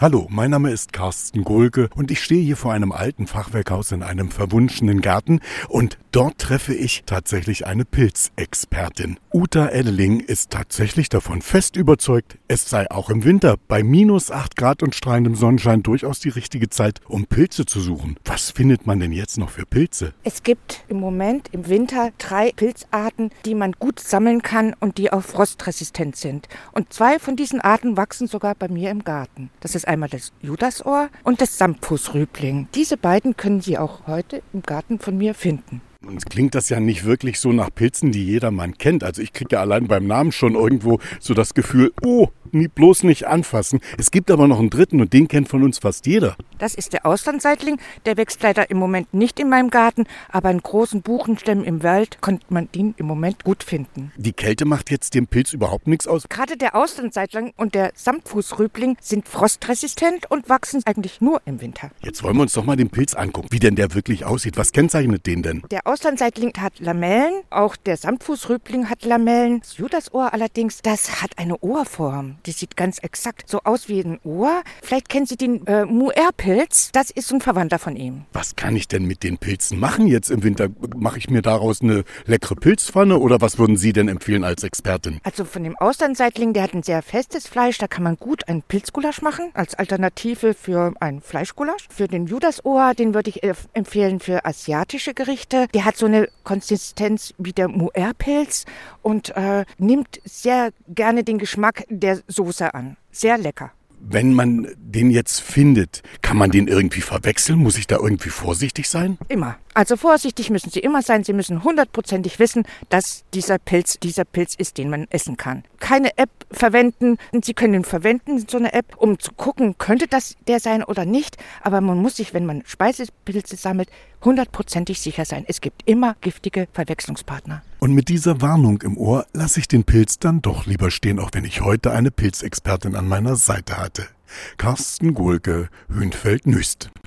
Hallo, mein Name ist Carsten Gohlke und ich stehe hier vor einem alten Fachwerkhaus in einem verwunschenen Garten und dort treffe ich tatsächlich eine Pilzexpertin. Uta Edeling ist tatsächlich davon fest überzeugt, es sei auch im Winter bei minus 8 Grad und strahlendem Sonnenschein durchaus die richtige Zeit, um Pilze zu suchen. Was findet man denn jetzt noch für Pilze? Es gibt im Moment im Winter drei Pilzarten, die man gut sammeln kann und die auch frostresistent sind. Und zwei von diesen Arten wachsen sogar bei mir im Garten. Das ist einmal das Judasohr und das Samtfußrübling. Diese beiden können Sie auch heute im Garten von mir finden. Uns klingt das ja nicht wirklich so nach Pilzen, die jedermann kennt. Also ich kriege ja allein beim Namen schon irgendwo so das Gefühl, oh, bloß nicht anfassen. Es gibt aber noch einen dritten und den kennt von uns fast jeder. Das ist der Auslandseitling. Der wächst leider im Moment nicht in meinem Garten, aber in großen Buchenstämmen im Wald konnte man den im Moment gut finden. Die Kälte macht jetzt dem Pilz überhaupt nichts aus. Gerade der Auslandseitling und der Samtfußrübling sind frostresistent und wachsen eigentlich nur im Winter. Jetzt wollen wir uns doch mal den Pilz angucken, wie denn der wirklich aussieht. Was kennzeichnet den denn? Der Auslandseitling hat Lamellen, auch der Samtfußrübling hat Lamellen. Das Judasohr allerdings, das hat eine Ohrform. Die sieht ganz exakt so aus wie ein Ohr. Vielleicht kennen Sie den äh, Muer-Pilz. Das ist ein Verwandter von ihm. Was kann ich denn mit den Pilzen machen jetzt im Winter? Mache ich mir daraus eine leckere Pilzpfanne oder was würden Sie denn empfehlen als Expertin? Also von dem Auslandseitling, der hat ein sehr festes Fleisch. Da kann man gut einen Pilzgulasch machen als Alternative für ein Fleischgulasch. Für den Judasohr, den würde ich empfehlen für asiatische Gerichte. Der hat so eine Konsistenz wie der Muer-Pilz und äh, nimmt sehr gerne den Geschmack der Soße an. Sehr lecker. Wenn man den jetzt findet, kann man den irgendwie verwechseln? Muss ich da irgendwie vorsichtig sein? Immer. Also vorsichtig müssen Sie immer sein. Sie müssen hundertprozentig wissen, dass dieser Pilz dieser Pilz ist, den man essen kann. Keine App verwenden. Sie können ihn verwenden, so eine App, um zu gucken, könnte das der sein oder nicht. Aber man muss sich, wenn man Speisepilze sammelt, hundertprozentig sicher sein. Es gibt immer giftige Verwechslungspartner. Und mit dieser Warnung im Ohr lasse ich den Pilz dann doch lieber stehen, auch wenn ich heute eine Pilzexpertin an meiner Seite hatte. Carsten Gohlke, Hünfeld-Nüst.